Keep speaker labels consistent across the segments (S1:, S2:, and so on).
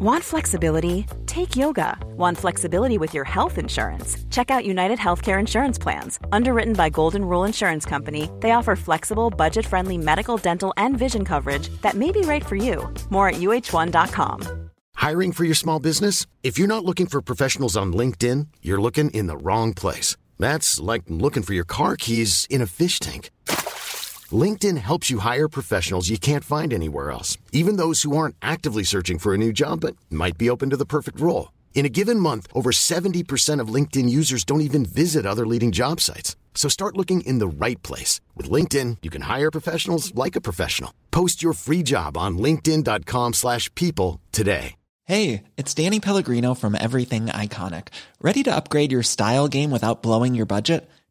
S1: Want flexibility? Take yoga. Want flexibility with your health insurance? Check out United Healthcare Insurance Plans. Underwritten by Golden Rule Insurance Company, they offer flexible, budget friendly medical, dental, and vision coverage that may be right for you. More at uh1.com.
S2: Hiring for your small business? If you're not looking for professionals on LinkedIn, you're looking in the wrong place. That's like looking for your car keys in a fish tank. LinkedIn helps you hire professionals you can't find anywhere else, even those who aren't actively searching for a new job but might be open to the perfect role. In a given month, over 70% of LinkedIn users don't even visit other leading job sites. So start looking in the right place. With LinkedIn, you can hire professionals like a professional. Post your free job on linkedin.com slash people today.
S3: Hey, it's Danny Pellegrino from Everything Iconic. Ready to upgrade your style game without blowing your budget?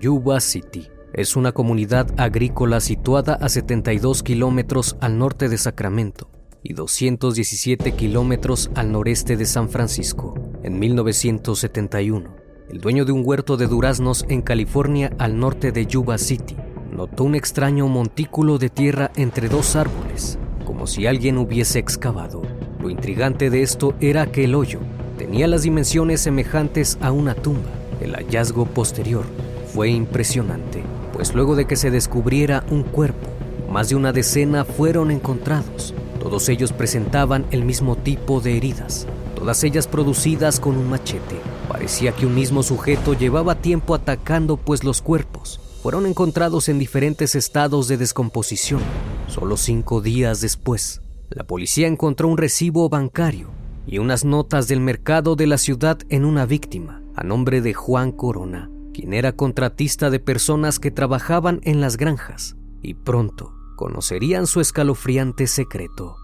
S4: Yuba City es una comunidad agrícola situada a 72 kilómetros al norte de Sacramento y 217 kilómetros al noreste de San Francisco. En 1971, el dueño de un huerto de duraznos en California al norte de Yuba City notó un extraño montículo de tierra entre dos árboles, como si alguien hubiese excavado. Lo intrigante de esto era que el hoyo tenía las dimensiones semejantes a una tumba. El hallazgo posterior fue impresionante, pues luego de que se descubriera un cuerpo, más de una decena fueron encontrados. Todos ellos presentaban el mismo tipo de heridas, todas ellas producidas con un machete. Parecía que un mismo sujeto llevaba tiempo atacando, pues los cuerpos fueron encontrados en diferentes estados de descomposición. Solo cinco días después, la policía encontró un recibo bancario y unas notas del mercado de la ciudad en una víctima a nombre de Juan Corona, era contratista de personas que trabajaban en las granjas, y pronto conocerían su escalofriante secreto.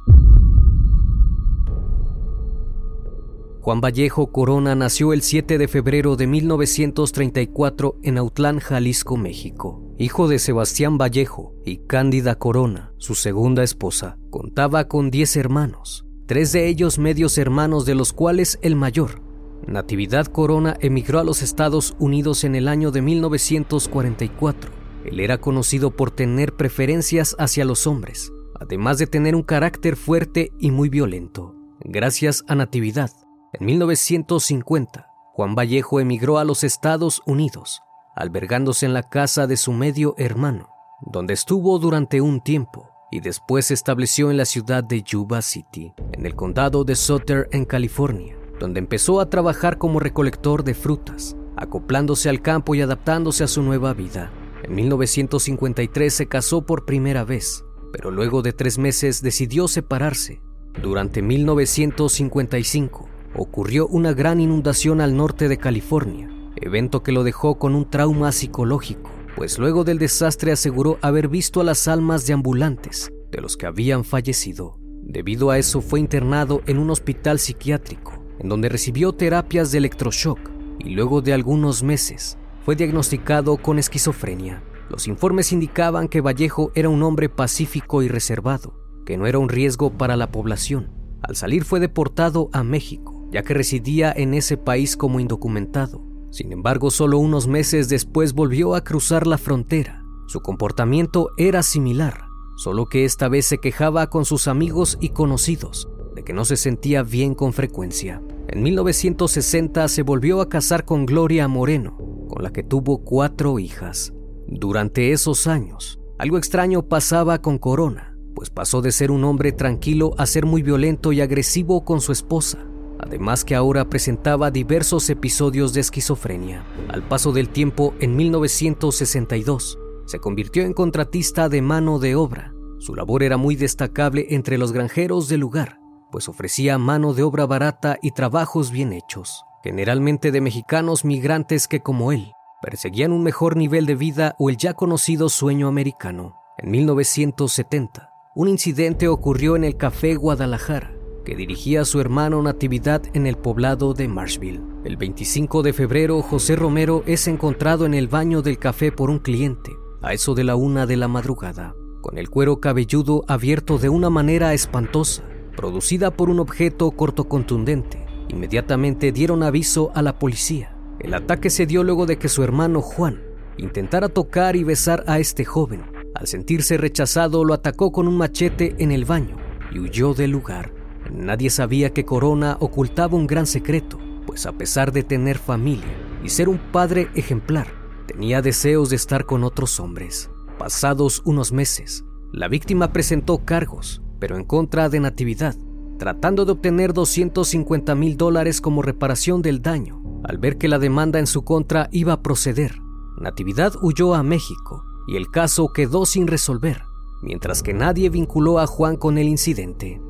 S4: Juan Vallejo Corona nació el 7 de febrero de 1934 en Autlán, Jalisco, México. Hijo de Sebastián Vallejo y Cándida Corona, su segunda esposa, contaba con 10 hermanos, tres de ellos medios hermanos de los cuales el mayor, Natividad Corona emigró a los Estados Unidos en el año de 1944. Él era conocido por tener preferencias hacia los hombres, además de tener un carácter fuerte y muy violento. Gracias a Natividad, en 1950, Juan Vallejo emigró a los Estados Unidos, albergándose en la casa de su medio hermano, donde estuvo durante un tiempo y después se estableció en la ciudad de Yuba City, en el condado de Sutter, en California donde empezó a trabajar como recolector de frutas, acoplándose al campo y adaptándose a su nueva vida. En 1953 se casó por primera vez, pero luego de tres meses decidió separarse. Durante 1955 ocurrió una gran inundación al norte de California, evento que lo dejó con un trauma psicológico, pues luego del desastre aseguró haber visto a las almas de ambulantes de los que habían fallecido. Debido a eso fue internado en un hospital psiquiátrico en donde recibió terapias de electroshock y luego de algunos meses fue diagnosticado con esquizofrenia. Los informes indicaban que Vallejo era un hombre pacífico y reservado, que no era un riesgo para la población. Al salir fue deportado a México, ya que residía en ese país como indocumentado. Sin embargo, solo unos meses después volvió a cruzar la frontera. Su comportamiento era similar, solo que esta vez se quejaba con sus amigos y conocidos de que no se sentía bien con frecuencia. En 1960 se volvió a casar con Gloria Moreno, con la que tuvo cuatro hijas. Durante esos años, algo extraño pasaba con Corona, pues pasó de ser un hombre tranquilo a ser muy violento y agresivo con su esposa. Además que ahora presentaba diversos episodios de esquizofrenia. Al paso del tiempo, en 1962, se convirtió en contratista de mano de obra. Su labor era muy destacable entre los granjeros del lugar, pues ofrecía mano de obra barata y trabajos bien hechos, generalmente de mexicanos migrantes que como él perseguían un mejor nivel de vida o el ya conocido sueño americano. En 1970, un incidente ocurrió en el Café Guadalajara, que dirigía a su hermano Natividad en el poblado de Marshville. El 25 de febrero, José Romero es encontrado en el baño del café por un cliente, a eso de la una de la madrugada, con el cuero cabelludo abierto de una manera espantosa producida por un objeto cortocontundente. Inmediatamente dieron aviso a la policía. El ataque se dio luego de que su hermano Juan intentara tocar y besar a este joven. Al sentirse rechazado, lo atacó con un machete en el baño y huyó del lugar. Nadie sabía que Corona ocultaba un gran secreto, pues a pesar de tener familia y ser un padre ejemplar, tenía deseos de estar con otros hombres. Pasados unos meses, la víctima presentó cargos pero en contra de Natividad, tratando de obtener 250 mil dólares como reparación del daño. Al ver que la demanda en su contra iba a proceder, Natividad huyó a México y el caso quedó sin resolver, mientras que nadie vinculó a Juan con el incidente.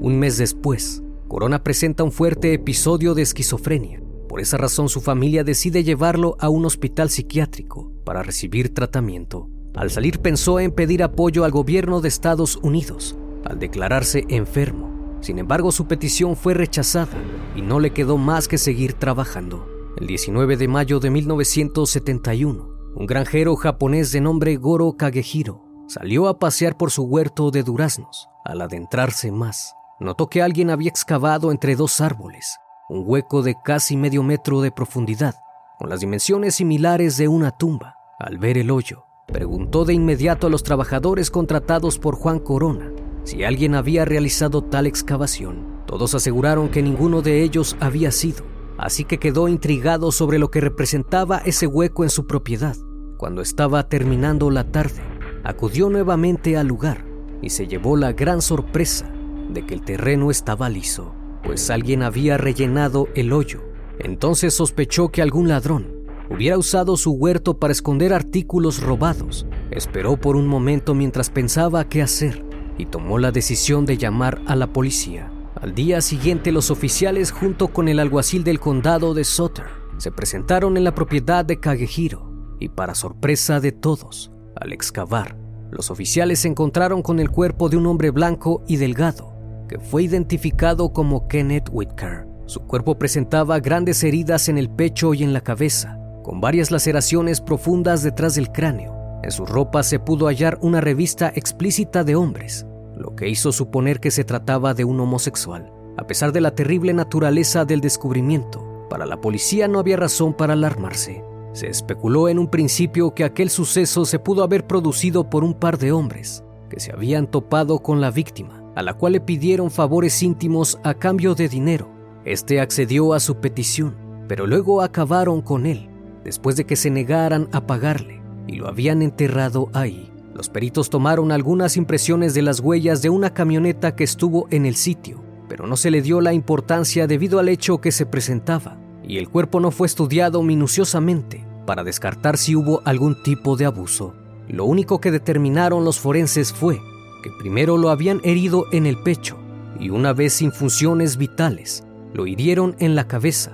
S4: Un mes después, Corona presenta un fuerte episodio de esquizofrenia. Por esa razón su familia decide llevarlo a un hospital psiquiátrico para recibir tratamiento. Al salir pensó en pedir apoyo al gobierno de Estados Unidos, al declararse enfermo. Sin embargo, su petición fue rechazada y no le quedó más que seguir trabajando. El 19 de mayo de 1971, un granjero japonés de nombre Goro Kagehiro salió a pasear por su huerto de duraznos. Al adentrarse más, notó que alguien había excavado entre dos árboles un hueco de casi medio metro de profundidad, con las dimensiones similares de una tumba. Al ver el hoyo, Preguntó de inmediato a los trabajadores contratados por Juan Corona si alguien había realizado tal excavación. Todos aseguraron que ninguno de ellos había sido, así que quedó intrigado sobre lo que representaba ese hueco en su propiedad. Cuando estaba terminando la tarde, acudió nuevamente al lugar y se llevó la gran sorpresa de que el terreno estaba liso, pues alguien había rellenado el hoyo. Entonces sospechó que algún ladrón hubiera usado su huerto para esconder artículos robados. Esperó por un momento mientras pensaba qué hacer y tomó la decisión de llamar a la policía. Al día siguiente los oficiales junto con el alguacil del condado de Sutter se presentaron en la propiedad de Kagehiro y para sorpresa de todos, al excavar, los oficiales se encontraron con el cuerpo de un hombre blanco y delgado que fue identificado como Kenneth Whitaker. Su cuerpo presentaba grandes heridas en el pecho y en la cabeza, con varias laceraciones profundas detrás del cráneo. En su ropa se pudo hallar una revista explícita de hombres, lo que hizo suponer que se trataba de un homosexual. A pesar de la terrible naturaleza del descubrimiento, para la policía no había razón para alarmarse. Se especuló en un principio que aquel suceso se pudo haber producido por un par de hombres que se habían topado con la víctima, a la cual le pidieron favores íntimos a cambio de dinero. Este accedió a su petición, pero luego acabaron con él después de que se negaran a pagarle y lo habían enterrado ahí. Los peritos tomaron algunas impresiones de las huellas de una camioneta que estuvo en el sitio, pero no se le dio la importancia debido al hecho que se presentaba, y el cuerpo no fue estudiado minuciosamente para descartar si hubo algún tipo de abuso. Lo único que determinaron los forenses fue que primero lo habían herido en el pecho y una vez sin funciones vitales, lo hirieron en la cabeza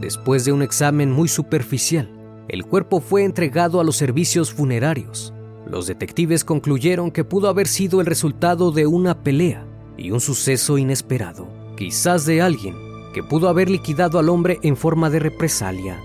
S4: Después de un examen muy superficial, el cuerpo fue entregado a los servicios funerarios. Los detectives concluyeron que pudo haber sido el resultado de una pelea y un suceso inesperado, quizás de alguien que pudo haber liquidado al hombre en forma de represalia.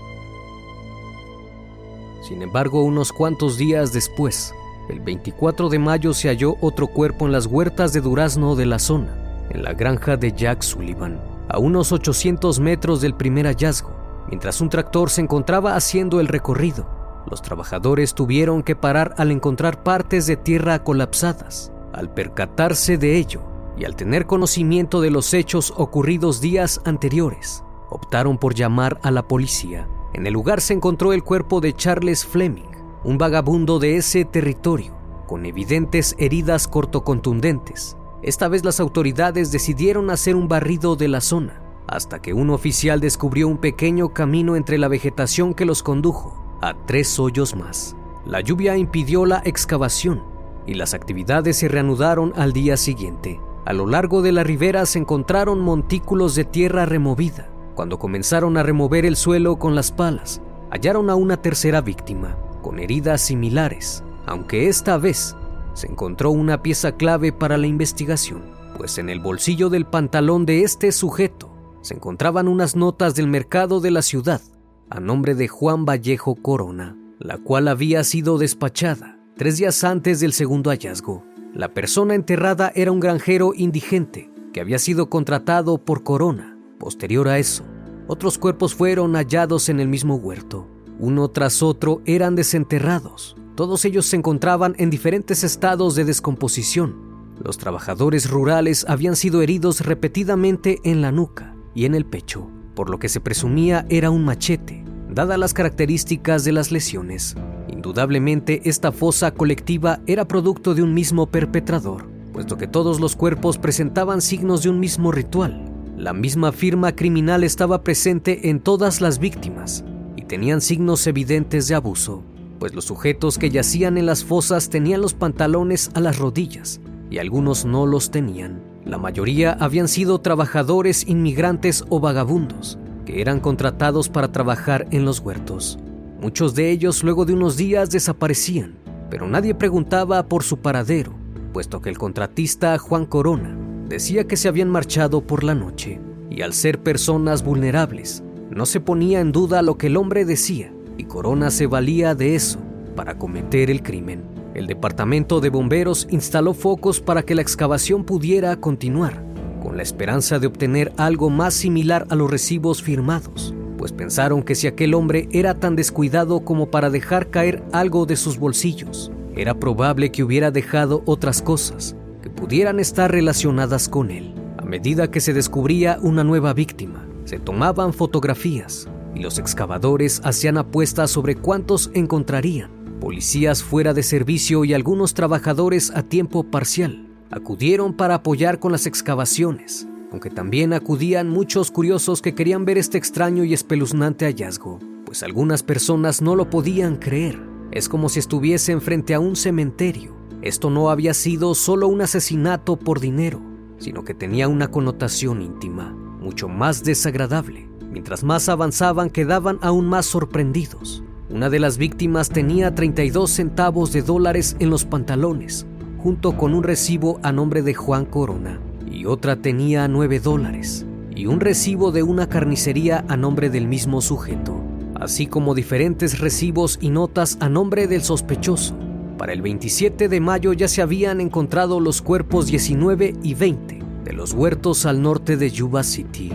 S4: Sin embargo, unos cuantos días después, el 24 de mayo se halló otro cuerpo en las huertas de durazno de la zona, en la granja de Jack Sullivan a unos 800 metros del primer hallazgo, mientras un tractor se encontraba haciendo el recorrido. Los trabajadores tuvieron que parar al encontrar partes de tierra colapsadas. Al percatarse de ello y al tener conocimiento de los hechos ocurridos días anteriores, optaron por llamar a la policía. En el lugar se encontró el cuerpo de Charles Fleming, un vagabundo de ese territorio, con evidentes heridas cortocontundentes. Esta vez las autoridades decidieron hacer un barrido de la zona, hasta que un oficial descubrió un pequeño camino entre la vegetación que los condujo a tres hoyos más. La lluvia impidió la excavación y las actividades se reanudaron al día siguiente. A lo largo de la ribera se encontraron montículos de tierra removida. Cuando comenzaron a remover el suelo con las palas, hallaron a una tercera víctima, con heridas similares, aunque esta vez se encontró una pieza clave para la investigación, pues en el bolsillo del pantalón de este sujeto se encontraban unas notas del mercado de la ciudad a nombre de Juan Vallejo Corona, la cual había sido despachada tres días antes del segundo hallazgo. La persona enterrada era un granjero indigente que había sido contratado por Corona. Posterior a eso, otros cuerpos fueron hallados en el mismo huerto. Uno tras otro eran desenterrados. Todos ellos se encontraban en diferentes estados de descomposición. Los trabajadores rurales habían sido heridos repetidamente en la nuca y en el pecho por lo que se presumía era un machete, dadas las características de las lesiones. Indudablemente esta fosa colectiva era producto de un mismo perpetrador, puesto que todos los cuerpos presentaban signos de un mismo ritual. La misma firma criminal estaba presente en todas las víctimas y tenían signos evidentes de abuso, pues los sujetos que yacían en las fosas tenían los pantalones a las rodillas y algunos no los tenían. La mayoría habían sido trabajadores inmigrantes o vagabundos que eran contratados para trabajar en los huertos. Muchos de ellos luego de unos días desaparecían, pero nadie preguntaba por su paradero, puesto que el contratista Juan Corona decía que se habían marchado por la noche, y al ser personas vulnerables, no se ponía en duda lo que el hombre decía, y Corona se valía de eso para cometer el crimen el departamento de bomberos instaló focos para que la excavación pudiera continuar, con la esperanza de obtener algo más similar a los recibos firmados, pues pensaron que si aquel hombre era tan descuidado como para dejar caer algo de sus bolsillos, era probable que hubiera dejado otras cosas que pudieran estar relacionadas con él. A medida que se descubría una nueva víctima, se tomaban fotografías y los excavadores hacían apuestas sobre cuántos encontrarían Policías fuera de servicio y algunos trabajadores a tiempo parcial acudieron para apoyar con las excavaciones, aunque también acudían muchos curiosos que querían ver este extraño y espeluznante hallazgo, pues algunas personas no lo podían creer. Es como si estuviesen frente a un cementerio. Esto no había sido solo un asesinato por dinero, sino que tenía una connotación íntima, mucho más desagradable. Mientras más avanzaban quedaban aún más sorprendidos. Una de las víctimas tenía 32 centavos de dólares en los pantalones, junto con un recibo a nombre de Juan Corona, y otra tenía 9 dólares, y un recibo de una carnicería a nombre del mismo sujeto, así como diferentes recibos y notas a nombre del sospechoso. Para el 27 de mayo ya se habían encontrado los cuerpos 19 y 20 de los huertos al norte de Yuba City.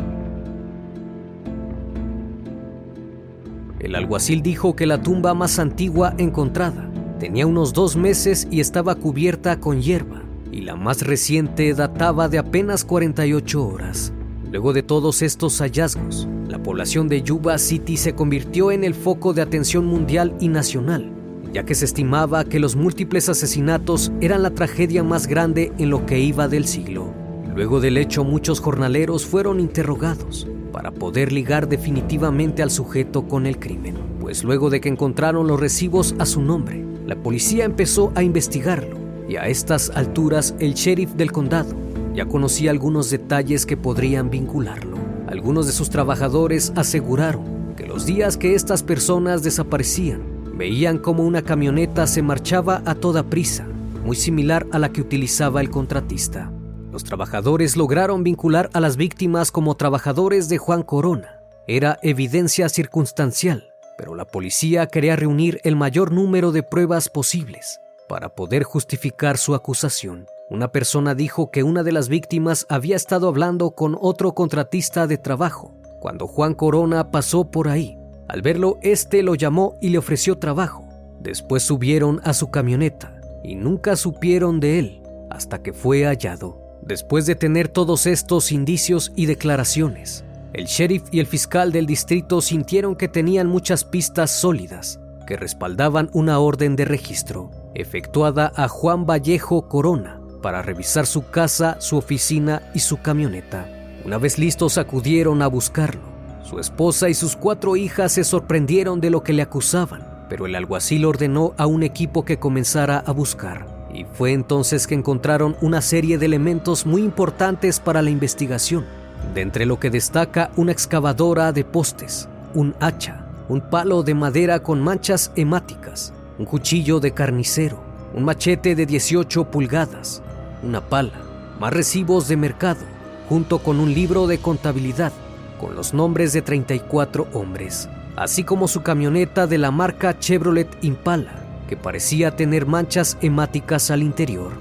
S4: El alguacil dijo que la tumba más antigua encontrada tenía unos dos meses y estaba cubierta con hierba, y la más reciente databa de apenas 48 horas. Luego de todos estos hallazgos, la población de Yuba City se convirtió en el foco de atención mundial y nacional, ya que se estimaba que los múltiples asesinatos eran la tragedia más grande en lo que iba del siglo. Luego del hecho, muchos jornaleros fueron interrogados, para poder ligar definitivamente al sujeto con el crimen, pues luego de que encontraron los recibos a su nombre, la policía empezó a investigarlo y a estas alturas el sheriff del condado ya conocía algunos detalles que podrían vincularlo. Algunos de sus trabajadores aseguraron que los días que estas personas desaparecían, veían como una camioneta se marchaba a toda prisa, muy similar a la que utilizaba el contratista. Los trabajadores lograron vincular a las víctimas como trabajadores de Juan Corona. Era evidencia circunstancial, pero la policía quería reunir el mayor número de pruebas posibles para poder justificar su acusación. Una persona dijo que una de las víctimas había estado hablando con otro contratista de trabajo cuando Juan Corona pasó por ahí. Al verlo, este lo llamó y le ofreció trabajo. Después subieron a su camioneta y nunca supieron de él hasta que fue hallado. Después de tener todos estos indicios y declaraciones, el sheriff y el fiscal del distrito sintieron que tenían muchas pistas sólidas que respaldaban una orden de registro efectuada a Juan Vallejo Corona para revisar su casa, su oficina y su camioneta. Una vez listos acudieron a buscarlo. Su esposa y sus cuatro hijas se sorprendieron de lo que le acusaban, pero el alguacil ordenó a un equipo que comenzara a buscar. Y fue entonces que encontraron una serie de elementos muy importantes para la investigación, de entre lo que destaca una excavadora de postes, un hacha, un palo de madera con manchas hemáticas, un cuchillo de carnicero, un machete de 18 pulgadas, una pala, más recibos de mercado, junto con un libro de contabilidad con los nombres de 34 hombres, así como su camioneta de la marca Chevrolet Impala, que parecía tener manchas hemáticas al interior.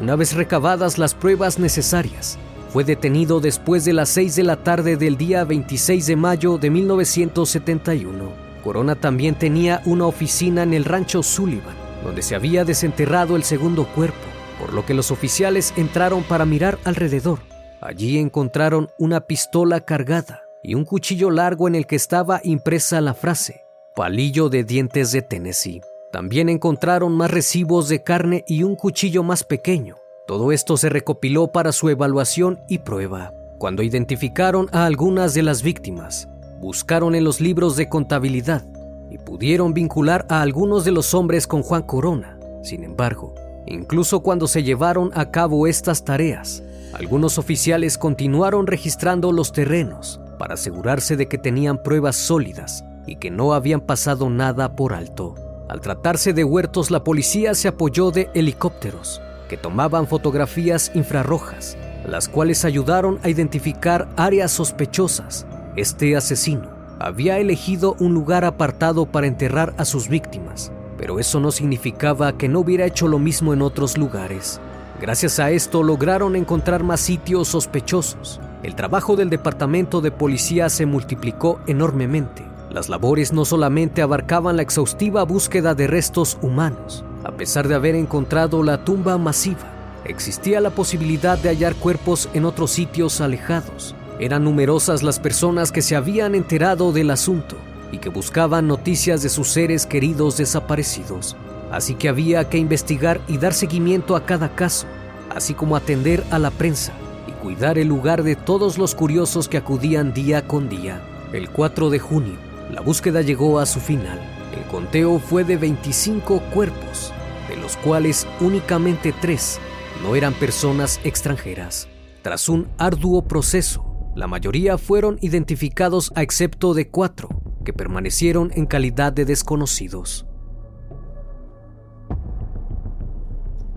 S4: Una vez recabadas las pruebas necesarias, fue detenido después de las 6 de la tarde del día 26 de mayo de 1971. Corona también tenía una oficina en el rancho Sullivan, donde se había desenterrado el segundo cuerpo, por lo que los oficiales entraron para mirar alrededor Allí encontraron una pistola cargada y un cuchillo largo en el que estaba impresa la frase, palillo de dientes de Tennessee. También encontraron más recibos de carne y un cuchillo más pequeño. Todo esto se recopiló para su evaluación y prueba. Cuando identificaron a algunas de las víctimas, buscaron en los libros de contabilidad y pudieron vincular a algunos de los hombres con Juan Corona. Sin embargo, incluso cuando se llevaron a cabo estas tareas, algunos oficiales continuaron registrando los terrenos para asegurarse de que tenían pruebas sólidas y que no habían pasado nada por alto. Al tratarse de huertos, la policía se apoyó de helicópteros que tomaban fotografías infrarrojas, las cuales ayudaron a identificar áreas sospechosas. Este asesino había elegido un lugar apartado para enterrar a sus víctimas, pero eso no significaba que no hubiera hecho lo mismo en otros lugares. Gracias a esto lograron encontrar más sitios sospechosos. El trabajo del departamento de policía se multiplicó enormemente. Las labores no solamente abarcaban la exhaustiva búsqueda de restos humanos, a pesar de haber encontrado la tumba masiva, existía la posibilidad de hallar cuerpos en otros sitios alejados. Eran numerosas las personas que se habían enterado del asunto y que buscaban noticias de sus seres queridos desaparecidos. Así que había que investigar y dar seguimiento a cada caso, así como atender a la prensa y cuidar el lugar de todos los curiosos que acudían día con día. El 4 de junio, la búsqueda llegó a su final. El conteo fue de 25 cuerpos, de los cuales únicamente tres no eran personas extranjeras. Tras un arduo proceso, la mayoría fueron identificados a excepto de cuatro, que permanecieron en calidad de desconocidos.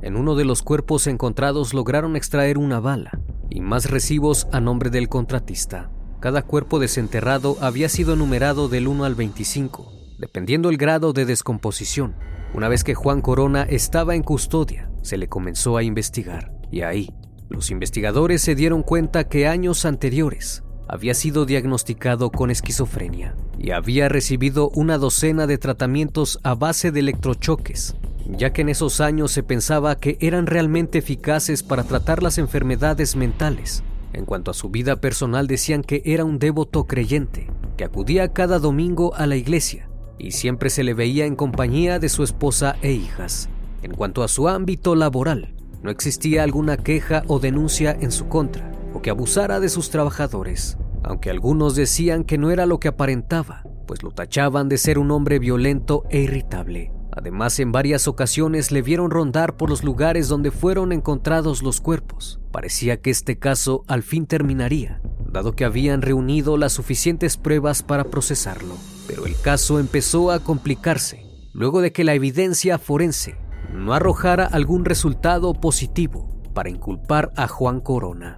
S4: En uno de los cuerpos encontrados lograron extraer una bala y más recibos a nombre del contratista. Cada cuerpo desenterrado había sido numerado del 1 al 25, dependiendo el grado de descomposición. Una vez que Juan Corona estaba en custodia, se le comenzó a investigar y ahí los investigadores se dieron cuenta que años anteriores había sido diagnosticado con esquizofrenia y había recibido una docena de tratamientos a base de electrochoques ya que en esos años se pensaba que eran realmente eficaces para tratar las enfermedades mentales. En cuanto a su vida personal decían que era un devoto creyente, que acudía cada domingo a la iglesia y siempre se le veía en compañía de su esposa e hijas. En cuanto a su ámbito laboral, no existía alguna queja o denuncia en su contra, o que abusara de sus trabajadores, aunque algunos decían que no era lo que aparentaba, pues lo tachaban de ser un hombre violento e irritable. Además, en varias ocasiones le vieron rondar por los lugares donde fueron encontrados los cuerpos. Parecía que este caso al fin terminaría, dado que habían reunido las suficientes pruebas para procesarlo. Pero el caso empezó a complicarse, luego de que la evidencia forense no arrojara algún resultado positivo para inculpar a Juan Corona.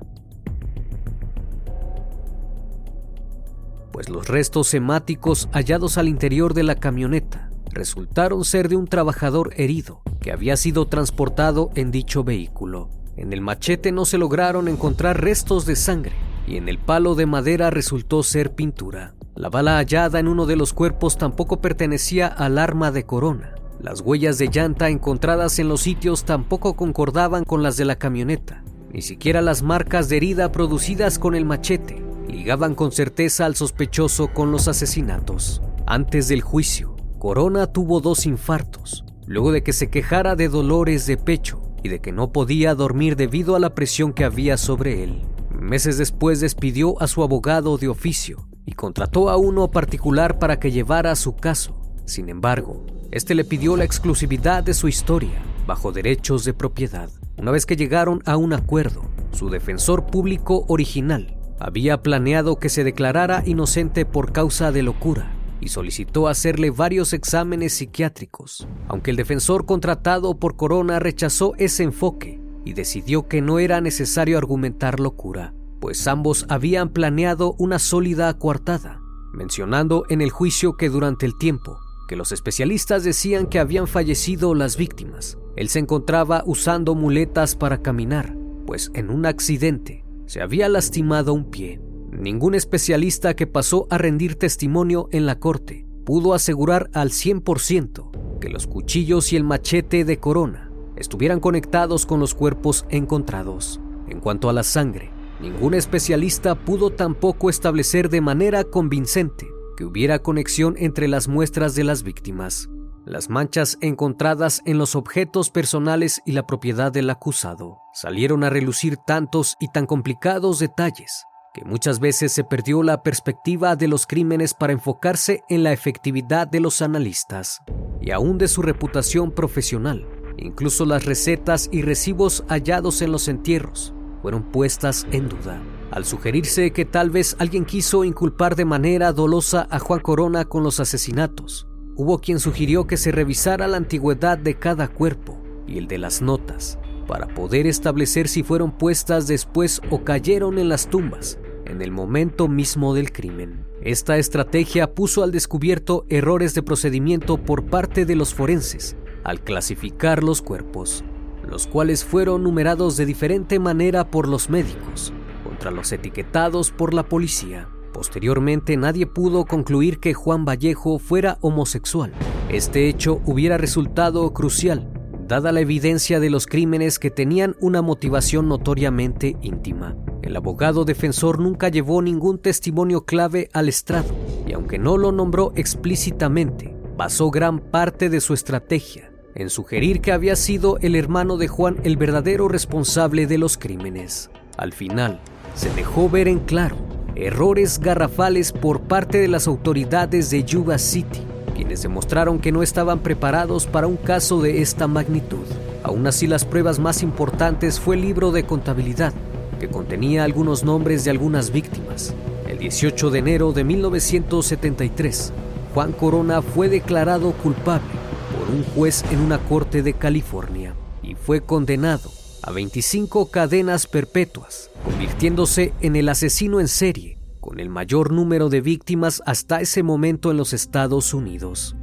S4: Pues los restos hemáticos hallados al interior de la camioneta resultaron ser de un trabajador herido que había sido transportado en dicho vehículo. En el machete no se lograron encontrar restos de sangre y en el palo de madera resultó ser pintura. La bala hallada en uno de los cuerpos tampoco pertenecía al arma de Corona. Las huellas de llanta encontradas en los sitios tampoco concordaban con las de la camioneta. Ni siquiera las marcas de herida producidas con el machete ligaban con certeza al sospechoso con los asesinatos. Antes del juicio, Corona tuvo dos infartos, luego de que se quejara de dolores de pecho y de que no podía dormir debido a la presión que había sobre él. Meses después despidió a su abogado de oficio y contrató a uno particular para que llevara su caso. Sin embargo, este le pidió la exclusividad de su historia bajo derechos de propiedad. Una vez que llegaron a un acuerdo, su defensor público original había planeado que se declarara inocente por causa de locura y solicitó hacerle varios exámenes psiquiátricos, aunque el defensor contratado por Corona rechazó ese enfoque y decidió que no era necesario argumentar locura, pues ambos habían planeado una sólida coartada, mencionando en el juicio que durante el tiempo que los especialistas decían que habían fallecido las víctimas, él se encontraba usando muletas para caminar, pues en un accidente se había lastimado un pie. Ningún especialista que pasó a rendir testimonio en la corte pudo asegurar al 100% que los cuchillos y el machete de Corona estuvieran conectados con los cuerpos encontrados. En cuanto a la sangre, ningún especialista pudo tampoco establecer de manera convincente que hubiera conexión entre las muestras de las víctimas. Las manchas encontradas en los objetos personales y la propiedad del acusado salieron a relucir tantos y tan complicados detalles que muchas veces se perdió la perspectiva de los crímenes para enfocarse en la efectividad de los analistas y aún de su reputación profesional. Incluso las recetas y recibos hallados en los entierros fueron puestas en duda, al sugerirse que tal vez alguien quiso inculpar de manera dolosa a Juan Corona con los asesinatos. Hubo quien sugirió que se revisara la antigüedad de cada cuerpo y el de las notas, para poder establecer si fueron puestas después o cayeron en las tumbas en el momento mismo del crimen. Esta estrategia puso al descubierto errores de procedimiento por parte de los forenses al clasificar los cuerpos, los cuales fueron numerados de diferente manera por los médicos contra los etiquetados por la policía. Posteriormente nadie pudo concluir que Juan Vallejo fuera homosexual. Este hecho hubiera resultado crucial, dada la evidencia de los crímenes que tenían una motivación notoriamente íntima. El abogado defensor nunca llevó ningún testimonio clave al estrado, y aunque no lo nombró explícitamente, basó gran parte de su estrategia en sugerir que había sido el hermano de Juan el verdadero responsable de los crímenes. Al final, se dejó ver en claro errores garrafales por parte de las autoridades de Yuba City, quienes demostraron que no estaban preparados para un caso de esta magnitud. Aún así, las pruebas más importantes fue el libro de contabilidad, que contenía algunos nombres de algunas víctimas. El 18 de enero de 1973, Juan Corona fue declarado culpable por un juez en una corte de California y fue condenado a 25 cadenas perpetuas, convirtiéndose en el asesino en serie con el mayor número de víctimas hasta ese momento en los Estados Unidos.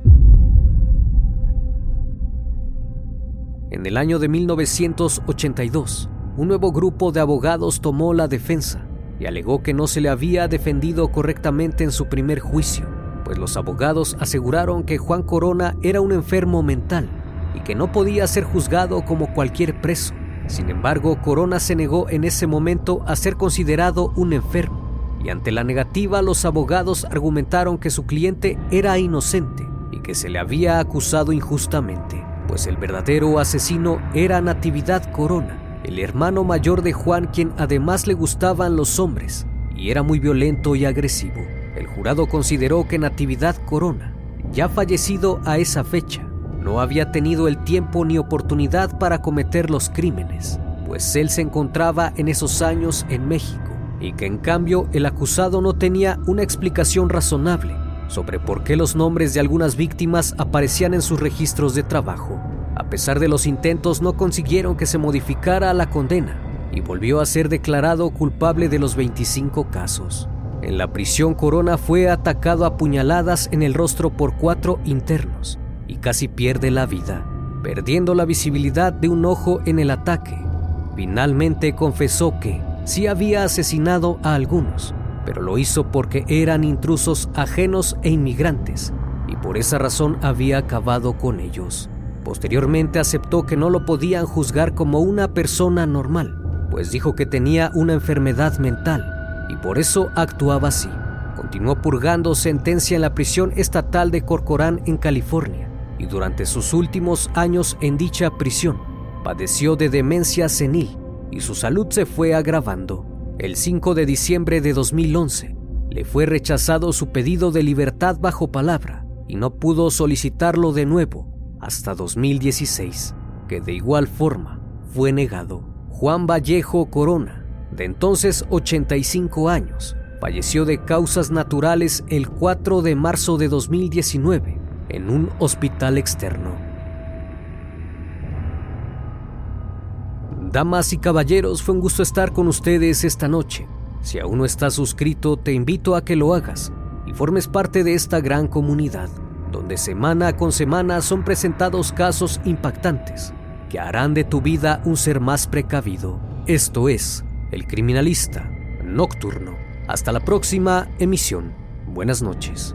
S4: En el año de 1982, un nuevo grupo de abogados tomó la defensa y alegó que no se le había defendido correctamente en su primer juicio pues los abogados aseguraron que Juan Corona era un enfermo mental y que no podía ser juzgado como cualquier preso. Sin embargo, Corona se negó en ese momento a ser considerado un enfermo y ante la negativa los abogados argumentaron que su cliente era inocente y que se le había acusado injustamente, pues el verdadero asesino era Natividad Corona, el hermano mayor de Juan quien además le gustaban los hombres y era muy violento y agresivo. El jurado consideró que Natividad Corona, ya fallecido a esa fecha, no había tenido el tiempo ni oportunidad para cometer los crímenes, pues él se encontraba en esos años en México y que en cambio el acusado no tenía una explicación razonable sobre por qué los nombres de algunas víctimas aparecían en sus registros de trabajo. A pesar de los intentos no consiguieron que se modificara la condena y volvió a ser declarado culpable de los 25 casos. En la prisión Corona fue atacado a puñaladas en el rostro por cuatro internos y casi pierde la vida, perdiendo la visibilidad de un ojo en el ataque. Finalmente confesó que, sí había asesinado a algunos, pero lo hizo porque eran intrusos ajenos e inmigrantes, y por esa razón había acabado con ellos. Posteriormente aceptó que no lo podían juzgar como una persona normal, pues dijo que tenía una enfermedad mental, y por eso actuaba así. Continuó purgando sentencia en la prisión estatal de Corcoran en California, y durante sus últimos años en dicha prisión, padeció de demencia senil y su salud se fue agravando. El 5 de diciembre de 2011, le fue rechazado su pedido de libertad bajo palabra y no pudo solicitarlo de nuevo hasta 2016, que de igual forma fue negado. Juan Vallejo Corona, de entonces 85 años, falleció de causas naturales el 4 de marzo de 2019 en un hospital externo. Damas y caballeros, fue un gusto estar con ustedes esta noche. Si aún no estás suscrito, te invito a que lo hagas y formes parte de esta gran comunidad donde semana con semana son presentados casos impactantes que harán de tu vida un ser más precavido. Esto es El Criminalista Nocturno. Hasta la próxima emisión. Buenas noches.